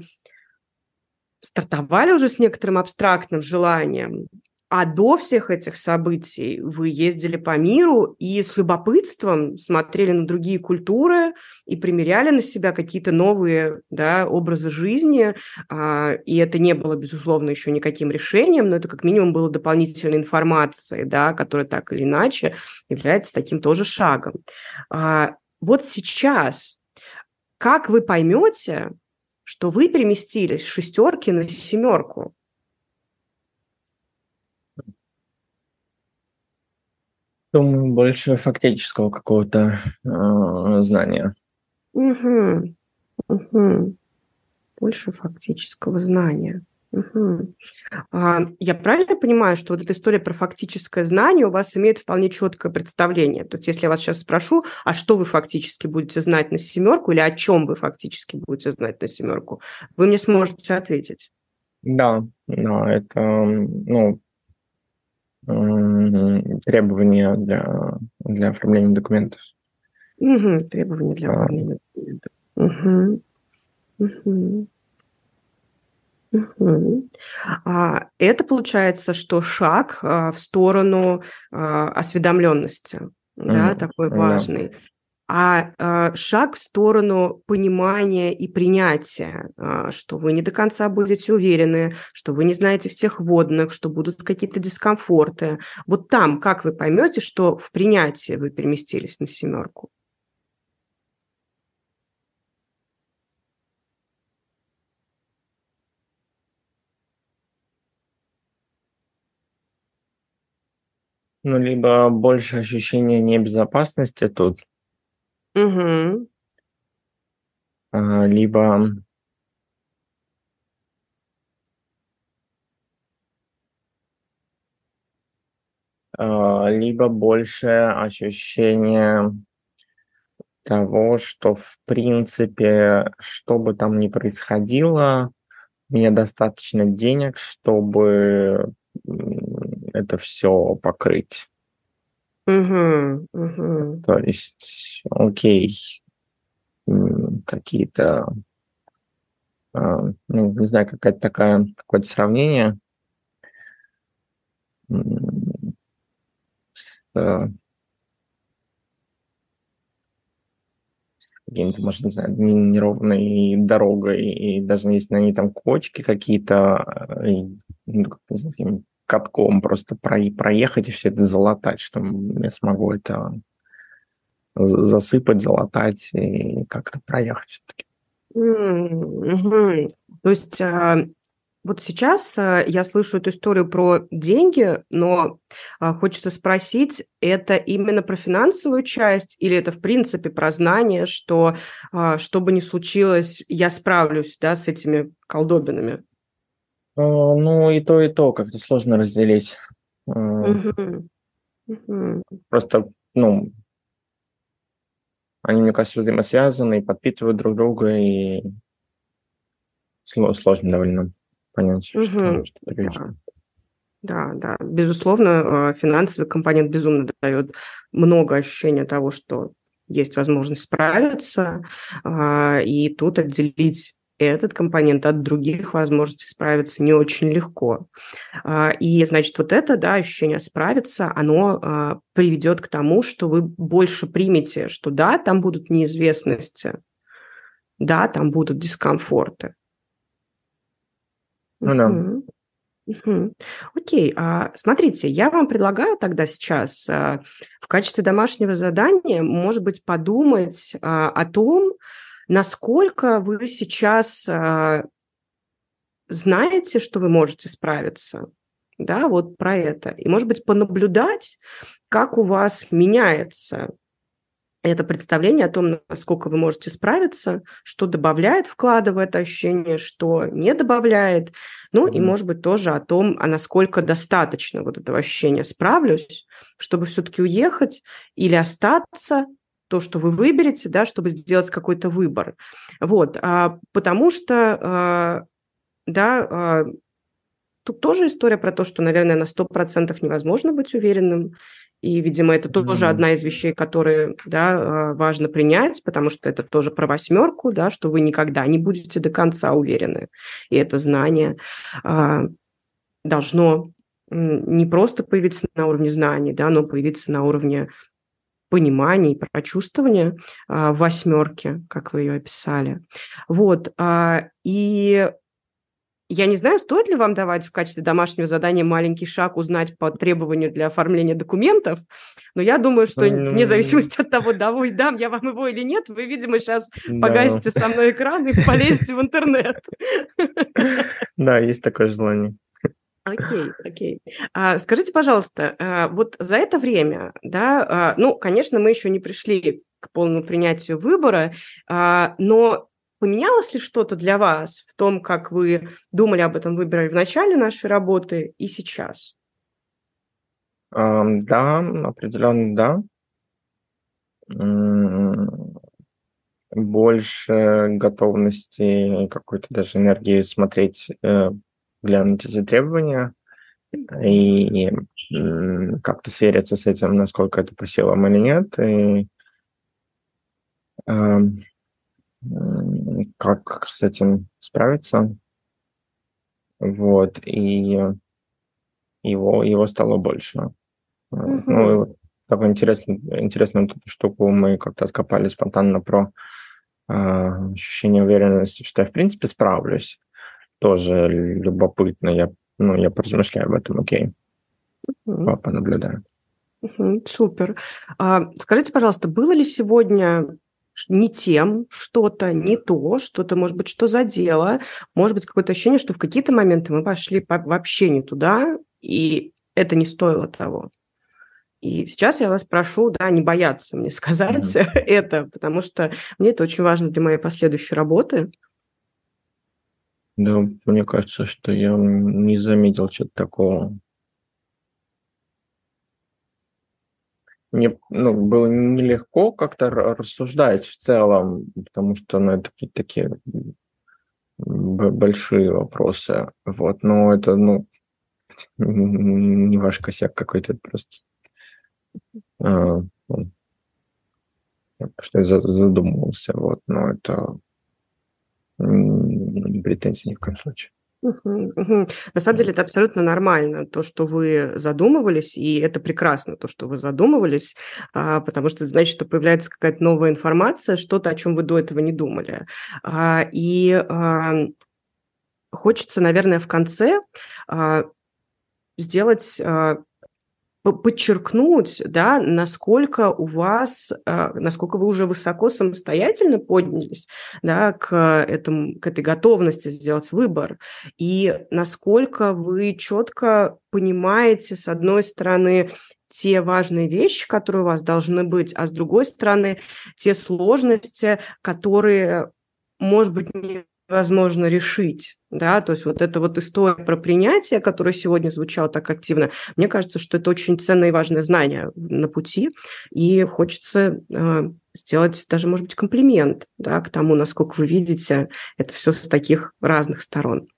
стартовали уже с некоторым абстрактным желанием, а до всех этих событий вы ездили по миру и с любопытством смотрели на другие культуры и примеряли на себя какие-то новые да, образы жизни. А, и это не было, безусловно, еще никаким решением, но это как минимум было дополнительной информацией, да, которая так или иначе является таким тоже шагом. А, вот сейчас, как вы поймете, что вы переместились с шестерки на семерку? Думаю, больше фактического какого-то э, знания. Угу. Угу. Больше фактического знания. Угу. А, я правильно понимаю, что вот эта история про фактическое знание у вас имеет вполне четкое представление? То есть, если я вас сейчас спрошу, а что вы фактически будете знать на семерку или о чем вы фактически будете знать на семерку, вы мне сможете ответить? Да, да, это, ну, требования для, для оформления документов. Угу, требования для оформления документов. Угу. Угу. Угу. А, это получается, что шаг а, в сторону а, осведомленности, да, такой важный а э, шаг в сторону понимания и принятия, э, что вы не до конца будете уверены, что вы не знаете всех водных, что будут какие-то дискомфорты. Вот там, как вы поймете, что в принятии вы переместились на семерку? Ну, либо больше ощущения небезопасности тут, Угу. А, либо а, либо больше ощущение того, что в принципе, что бы там ни происходило, у меня достаточно денег, чтобы это все покрыть. Угу, угу. То есть, окей, какие-то а, ну, не знаю, какая-то такая, какое-то сравнение с, э, с каким-то, может, не знаю, неровной дорогой, и даже если на ней там кочки какие-то, и, ну, катком просто проехать и все это залатать, что я смогу это засыпать, залатать и как-то проехать все-таки. Mm-hmm. То есть а, вот сейчас а, я слышу эту историю про деньги, но а, хочется спросить, это именно про финансовую часть или это в принципе про знание, что что бы ни случилось, я справлюсь да, с этими колдобинами? Ну, и то, и то как-то сложно разделить. Mm-hmm. Просто, ну, они, мне кажется, взаимосвязаны и подпитывают друг друга, и сложно довольно понять, угу. что, что да. Да, да, безусловно, э, финансовый компонент безумно дает много ощущения того, что есть возможность справиться, а, и тут отделить этот компонент от других возможностей справиться не очень легко. А, и, значит, вот это, да, ощущение справиться, оно а, приведет к тому, что вы больше примете, что да, там будут неизвестности, да, там будут дискомфорты. Ну да. Угу. Угу. Окей, а, смотрите, я вам предлагаю тогда сейчас а, в качестве домашнего задания, может быть, подумать о том, Насколько вы сейчас э, знаете, что вы можете справиться? Да, вот про это. И, может быть, понаблюдать, как у вас меняется это представление о том, насколько вы можете справиться, что добавляет вклада в это ощущение, что не добавляет. Ну mm-hmm. и, может быть, тоже о том, а насколько достаточно вот этого ощущения справлюсь, чтобы все-таки уехать или остаться, то, что вы выберете, да, чтобы сделать какой-то выбор. Вот, а, потому что, а, да, а, тут тоже история про то, что, наверное, на 100% невозможно быть уверенным, и, видимо, это тоже mm-hmm. одна из вещей, которые, да, а, важно принять, потому что это тоже про восьмерку, да, что вы никогда не будете до конца уверены. И это знание а, должно не просто появиться на уровне знаний, да, но появиться на уровне понимания и прочувствования а, в восьмерке, как вы ее описали. Вот. А, и я не знаю, стоит ли вам давать в качестве домашнего задания маленький шаг узнать по требованию для оформления документов, но я думаю, что вне зависимости от того, дам я вам его или нет, вы, видимо, сейчас да. погасите со мной экран и полезете в интернет. Да, есть такое желание. Окей, окей. А, скажите, пожалуйста, а, вот за это время, да, а, ну, конечно, мы еще не пришли к полному принятию выбора, а, но поменялось ли что-то для вас в том, как вы думали об этом выборе в начале нашей работы и сейчас? Да, определенно да. Больше готовности, какой-то даже энергии смотреть э, глянуть эти требования и как-то свериться с этим, насколько это по силам или нет, и э, как с этим справиться. Вот, и его, его стало больше. Mm-hmm. Ну, такую интересную, интересную штуку мы как-то откопали спонтанно про э, ощущение уверенности, что я, в принципе, справлюсь тоже любопытно. Я, ну, я поразмышляю об этом, окей. Mm-hmm. Понаблюдаю. Mm-hmm, супер. А, скажите, пожалуйста, было ли сегодня не тем что-то, не то, что-то, может быть, что задело, может быть, какое-то ощущение, что в какие-то моменты мы пошли вообще не туда, и это не стоило того. И сейчас я вас прошу, да, не бояться мне сказать mm-hmm. это, потому что мне это очень важно для моей последующей работы. Да, мне кажется, что я не заметил чего-то такого. Мне ну, было нелегко как-то рассуждать в целом, потому что ну, это какие-то такие большие вопросы. Вот, но это, ну, не ваш косяк какой-то, это просто а, ну, что я задумался, вот, но это претензий ни в коем случае. На самом деле это абсолютно нормально, то, что вы задумывались, и это прекрасно, то, что вы задумывались, а, потому что это значит, что появляется какая-то новая информация, что-то, о чем вы до этого не думали. А, и хочется, наверное, в конце а, сделать подчеркнуть, да, насколько у вас, а, насколько вы уже высоко самостоятельно поднялись, да, к, этому, к этой готовности сделать выбор, и насколько вы четко понимаете, с одной стороны, те важные вещи, которые у вас должны быть, а с другой стороны, те сложности, которые, может быть, не возможно решить, да, то есть вот эта вот история про принятие, которая сегодня звучала так активно, мне кажется, что это очень ценное и важное знание на пути, и хочется э, сделать даже, может быть, комплимент, да, к тому, насколько вы видите это все с таких разных сторон.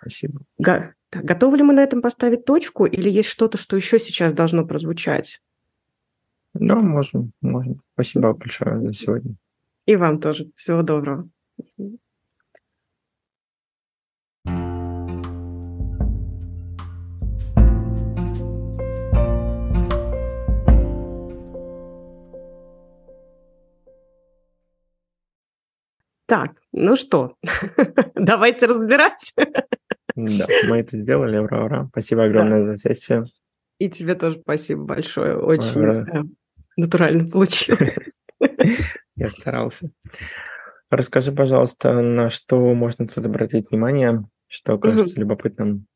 Спасибо. Го- так, готовы ли мы на этом поставить точку, или есть что-то, что еще сейчас должно прозвучать? Да, можем, можем. Спасибо большое за сегодня. И вам тоже. Всего доброго. Так, ну что, давайте разбирать. Да, мы это сделали, ура, ура. Спасибо огромное да. за сессию. И тебе тоже спасибо большое, очень ура. Натурально получилось. Я старался. Расскажи, пожалуйста, на что можно тут обратить внимание, что кажется любопытным?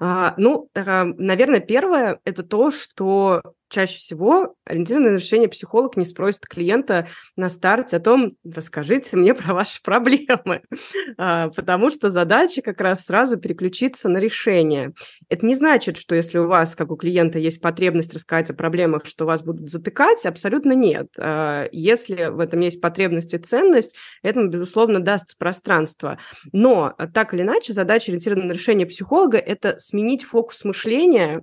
А, ну, э, наверное, первое – это то, что чаще всего ориентированное решение психолог не спросит клиента на старте о том, расскажите мне про ваши проблемы, а, потому что задача как раз сразу переключиться на решение. Это не значит, что если у вас, как у клиента, есть потребность рассказать о проблемах, что вас будут затыкать, абсолютно нет. А, если в этом есть потребность и ценность, этому, безусловно, даст пространство. Но так или иначе, задача ориентированного на решение психолога – это сменить фокус мышления а,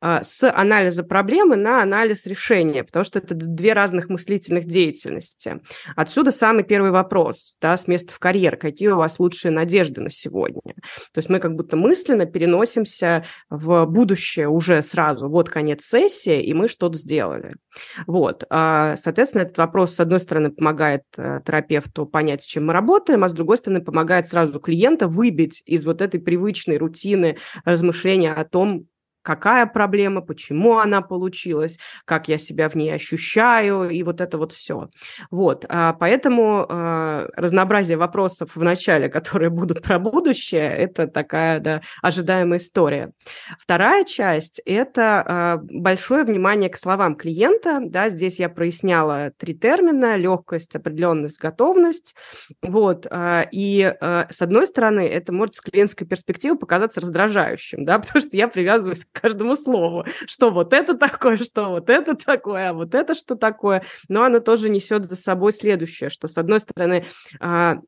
с анализа проблемы на анализ решения, потому что это две разных мыслительных деятельности. Отсюда самый первый вопрос, да, с места в карьер, какие у вас лучшие надежды на сегодня? То есть мы как будто мысленно переносимся в будущее уже сразу, вот конец сессии, и мы что-то сделали. Вот, а, соответственно, этот вопрос, с одной стороны, помогает э, терапевту понять, с чем мы работаем, а с другой стороны, помогает сразу клиента выбить из вот этой привычной рутины размышления о том, какая проблема, почему она получилась, как я себя в ней ощущаю, и вот это вот все. Вот, а, поэтому а, разнообразие вопросов в начале, которые будут про будущее, это такая, да, ожидаемая история. Вторая часть – это а, большое внимание к словам клиента, да, здесь я проясняла три термина – легкость, определенность, готовность, вот, и с одной стороны, это может с клиентской перспективы показаться раздражающим, да, потому что я привязываюсь каждому слову, что вот это такое, что вот это такое, а вот это что такое. Но оно тоже несет за собой следующее, что, с одной стороны, а,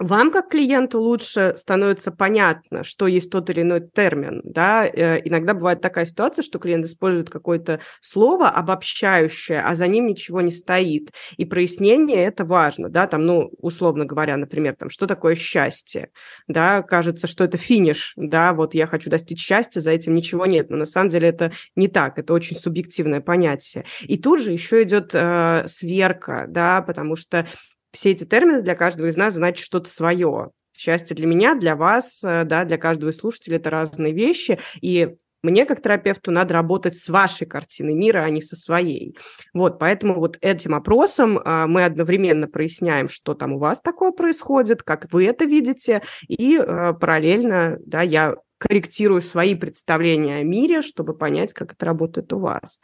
вам, как клиенту, лучше становится понятно, что есть тот или иной термин. Да? Э, иногда бывает такая ситуация, что клиент использует какое-то слово обобщающее, а за ним ничего не стоит. И прояснение это важно. Да? Там, ну, условно говоря, например, там, что такое счастье? Да? Кажется, что это финиш. Да? Вот я хочу достичь счастья, за этим ничего нет. Но на самом деле это не так. Это очень субъективное понятие. И тут же еще идет э, сверка, да? потому что все эти термины для каждого из нас значат что-то свое. Счастье для меня, для вас, э, да, для каждого из слушателей это разные вещи, и мне, как терапевту, надо работать с вашей картиной мира, а не со своей. Вот, поэтому вот этим опросом а, мы одновременно проясняем, что там у вас такое происходит, как вы это видите, и а, параллельно, да, я корректирую свои представления о мире, чтобы понять, как это работает у вас.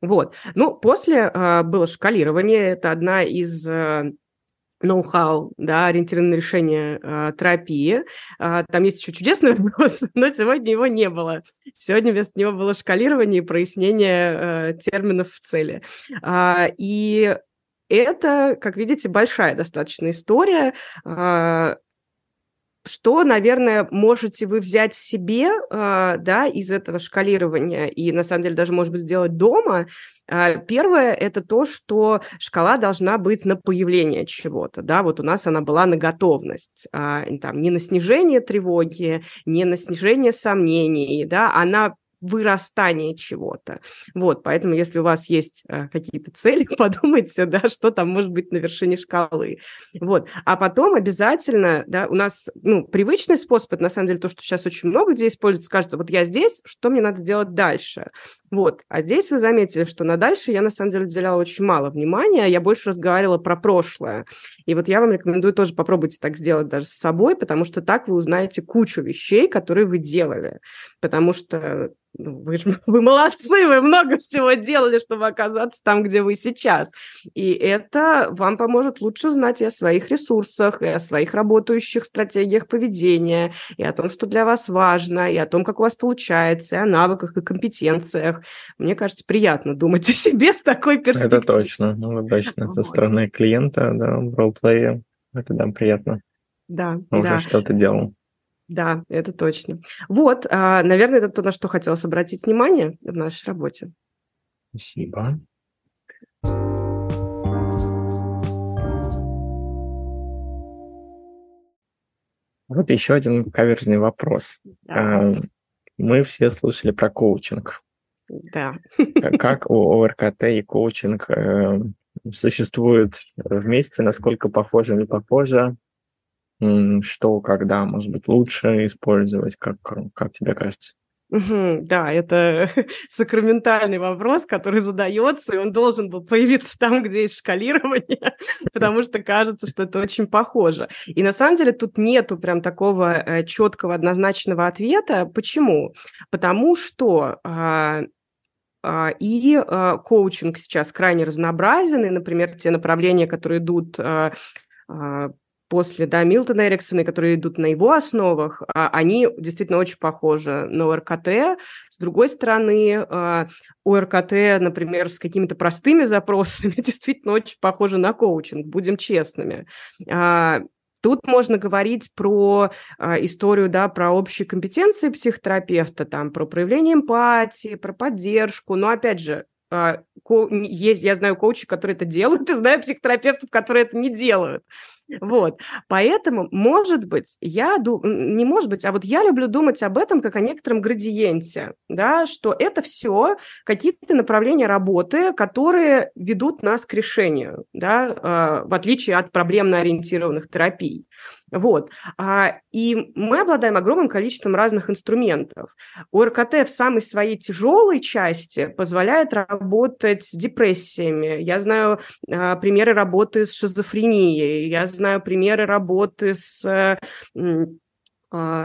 Вот. Ну, после а, было шкалирование, это одна из ноу-хау, да, ориентированное решение э, терапии. Э, там есть еще чудесный вопрос, но сегодня его не было. Сегодня вместо него было шкалирование и прояснение э, терминов в цели. Э, и это, как видите, большая достаточно история. Что, наверное, можете вы взять себе, э, да, из этого шкалирования и, на самом деле, даже, может быть, сделать дома? Э, первое – это то, что шкала должна быть на появление чего-то, да, вот у нас она была на готовность, э, там, не на снижение тревоги, не на снижение сомнений, да, она вырастание чего-то. Вот, поэтому если у вас есть э, какие-то цели, подумайте, да, что там может быть на вершине шкалы. Вот, а потом обязательно, да, у нас, ну, привычный способ, это на самом деле то, что сейчас очень много где используется, скажется, вот я здесь, что мне надо сделать дальше? Вот, а здесь вы заметили, что на дальше я на самом деле уделяла очень мало внимания, я больше разговаривала про прошлое. И вот я вам рекомендую тоже попробуйте так сделать даже с собой, потому что так вы узнаете кучу вещей, которые вы делали. Потому что ну, вы, же, вы молодцы, вы много всего делали, чтобы оказаться там, где вы сейчас. И это вам поможет лучше знать и о своих ресурсах, и о своих работающих стратегиях поведения, и о том, что для вас важно, и о том, как у вас получается, и о навыках и компетенциях. Мне кажется, приятно думать о себе с такой перспективой. Это точно, ну, точно. Со стороны клиента, да, в ролплее, это да, приятно. Да, Уже да. что-то делал. Да, это точно. Вот, а, наверное, это то, на что хотелось обратить внимание в нашей работе. Спасибо. Вот еще один каверзный вопрос. Да. Мы все слышали про коучинг. Да. Как- у ОРКТ и коучинг э, существуют вместе, насколько похоже, не похоже, М, что, когда, может быть, лучше использовать, как, как тебе кажется? Да, это сакраментальный вопрос, который задается, и он должен был появиться там, где есть шкалирование, потому что кажется, что это очень похоже. И на самом деле тут нету прям такого э, четкого однозначного ответа. Почему? Потому что а, а, и а, коучинг сейчас крайне разнообразен, и, например, те направления, которые идут после да, Милтона Эриксона, которые идут на его основах, а, они действительно очень похожи на ОРКТ. С другой стороны, а, ОРКТ, например, с какими-то простыми запросами действительно очень похожи на коучинг, будем честными. А, Тут можно говорить про а, историю, да, про общие компетенции психотерапевта, там, про проявление эмпатии, про поддержку. Но, опять же, есть, я знаю коучей, которые это делают, и знаю психотерапевтов, которые это не делают. Вот. Поэтому, может быть, я ду- м, не может быть, а вот я люблю думать об этом как о некотором градиенте, да, что это все какие-то направления работы, которые ведут нас к решению, да, а, в отличие от проблемно-ориентированных терапий. Вот. А, И мы обладаем огромным количеством разных инструментов. ОРКТ в самой своей тяжелой части позволяет работать с депрессиями. Я знаю а, примеры работы с шизофренией, я знаю примеры работы с а,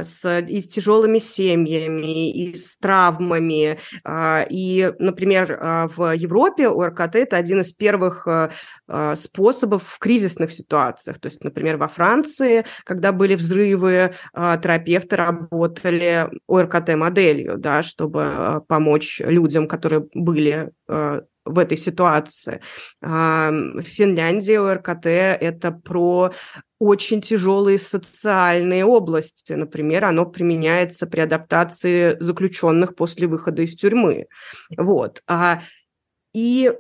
с, и с тяжелыми семьями, и с травмами. А, И, например, а, в Европе ОРКТ – это один из первых а, а, способов в кризисных ситуациях. То есть, например, во Франции, когда были взрывы, а, терапевты работали ОРКТ-моделью, да, чтобы а, помочь людям, которые были а, в этой ситуации. В Финляндии ОРКТ – это про очень тяжелые социальные области. Например, оно применяется при адаптации заключенных после выхода из тюрьмы. Вот. А, И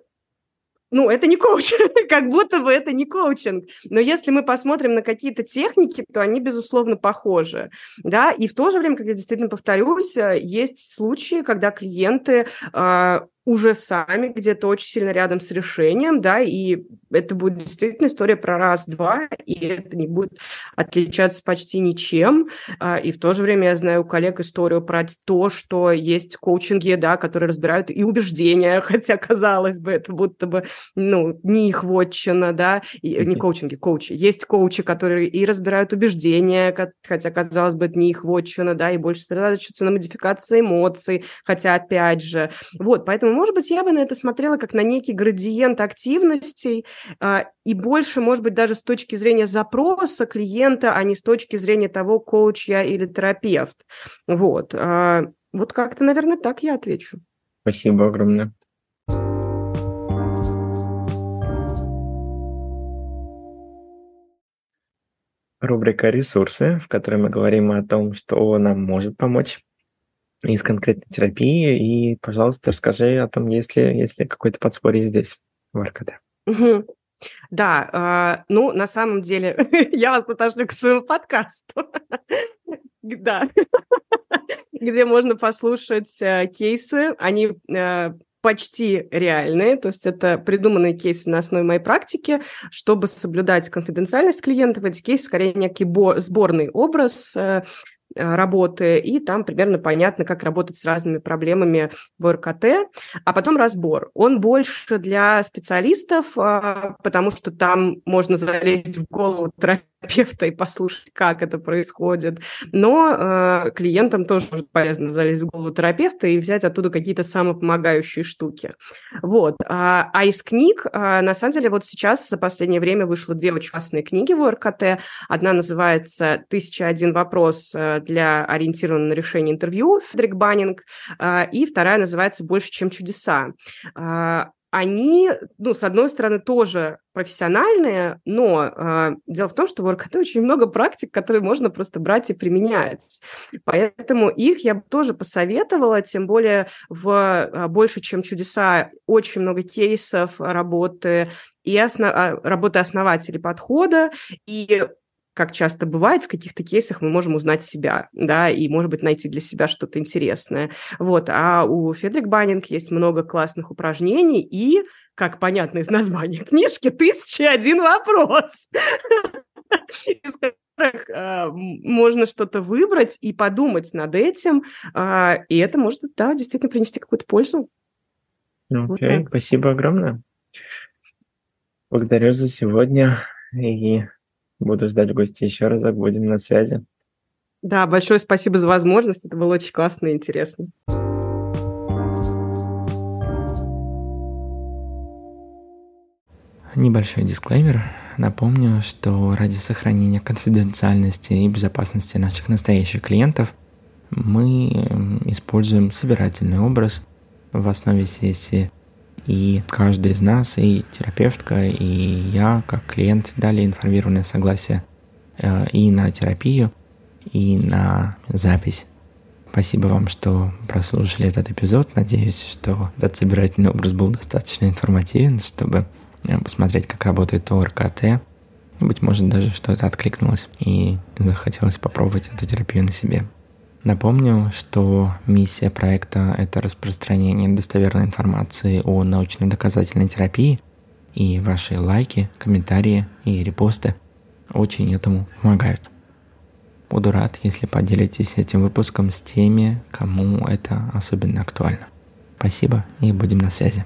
ну, это не коучинг, как будто бы это не коучинг. Но если мы посмотрим на какие-то техники, то они, безусловно, похожи. Да? И в то же время, как я действительно повторюсь, э, есть случаи, когда клиенты а, уже сами где-то очень сильно рядом с решением, да, и это будет действительно история про раз-два, и это не будет отличаться почти ничем. А, И в то же время я знаю у коллег историю про то, что есть коучинги, да, которые разбирают и убеждения, хотя, казалось бы, это будто бы, ну, не их вотчина, да, и, не коучинги, коучи. Есть коучи, которые и разбирают убеждения, хотя, казалось бы, это не их вотчина, да, и больше сосредотачиваются на модификации эмоций, хотя, опять же, вот, поэтому, может быть, я бы на это смотрела как на некий градиент активностей, а, и больше, может быть, даже с точки зрения запроса клиента, а не с точки зрения того, коуч я или терапевт. Вот. а, Вот как-то, наверное, так я отвечу. Спасибо огромное. рубрика «Ресурсы», в которой мы говорим о том, что нам может помочь из конкретной терапии. И, пожалуйста, расскажи о том, есть ли, есть ли какое-то подспорье здесь, в. Угу. Да, э, ну, на самом деле, я вас отошлю к своему подкасту. да, где можно послушать э, кейсы. Они э, почти реальные, то есть это придуманные кейсы на основе моей практики, чтобы соблюдать конфиденциальность клиентов. Эти кейсы скорее некий сборный образ Э, работы, и там примерно понятно, как работать с разными проблемами в РКТ, а потом разбор. Он больше для специалистов, а, потому что там можно залезть в голову терапевта и послушать, как это происходит, но э, клиентам тоже может полезно залезть в голову терапевта и взять оттуда какие-то самопомогающие штуки. Вот. А, а из книг, а, на самом деле, вот сейчас за последнее время вышло две очень классные книги в РКТ. Одна называется «Тысяча один вопрос э, для ориентированного на решение интервью Фредерик Баннинг, а, и вторая называется «Больше, чем чудеса». А, они, ну, с одной стороны, тоже профессиональные, но э, дело в том, что в РКТ очень много практик, которые можно просто брать и применять. Поэтому их я бы тоже посоветовала, тем более в «Больше, чем чудеса» очень много кейсов работы и основ... работы основателей подхода, и как часто бывает, в каких-то кейсах мы можем узнать себя, да, и, может быть, найти для себя что-то интересное. Вот, а у Федрик Баннинг есть много классных упражнений и, как понятно из названия книжки, «Тысяча один вопрос», из которых а, можно что-то выбрать и подумать над этим, а, и это может, да, действительно принести какую-то пользу. Окей, okay, спасибо огромное. Благодарю за сегодня и Буду ждать гостей еще разок, будем на связи. Да, большое спасибо за возможность, это было очень классно и интересно. Небольшой дисклеймер. Напомню, что ради сохранения конфиденциальности и безопасности наших настоящих клиентов мы используем собирательный образ в основе сессии и каждый из нас, и терапевтка, и я, как клиент, дали информированное согласие э, и на терапию, и на запись. Спасибо вам, что прослушали этот эпизод. Надеюсь, что этот собирательный образ был достаточно информативен, чтобы э, посмотреть, как работает ОРКТ. Быть может, даже что-то откликнулось и захотелось попробовать эту терапию на себе. Напомню, что миссия проекта – это распространение достоверной информации о научно-доказательной терапии, и ваши лайки, комментарии и репосты очень этому помогают. Буду рад, если поделитесь этим выпуском с теми, кому это особенно актуально. Спасибо и будем на связи.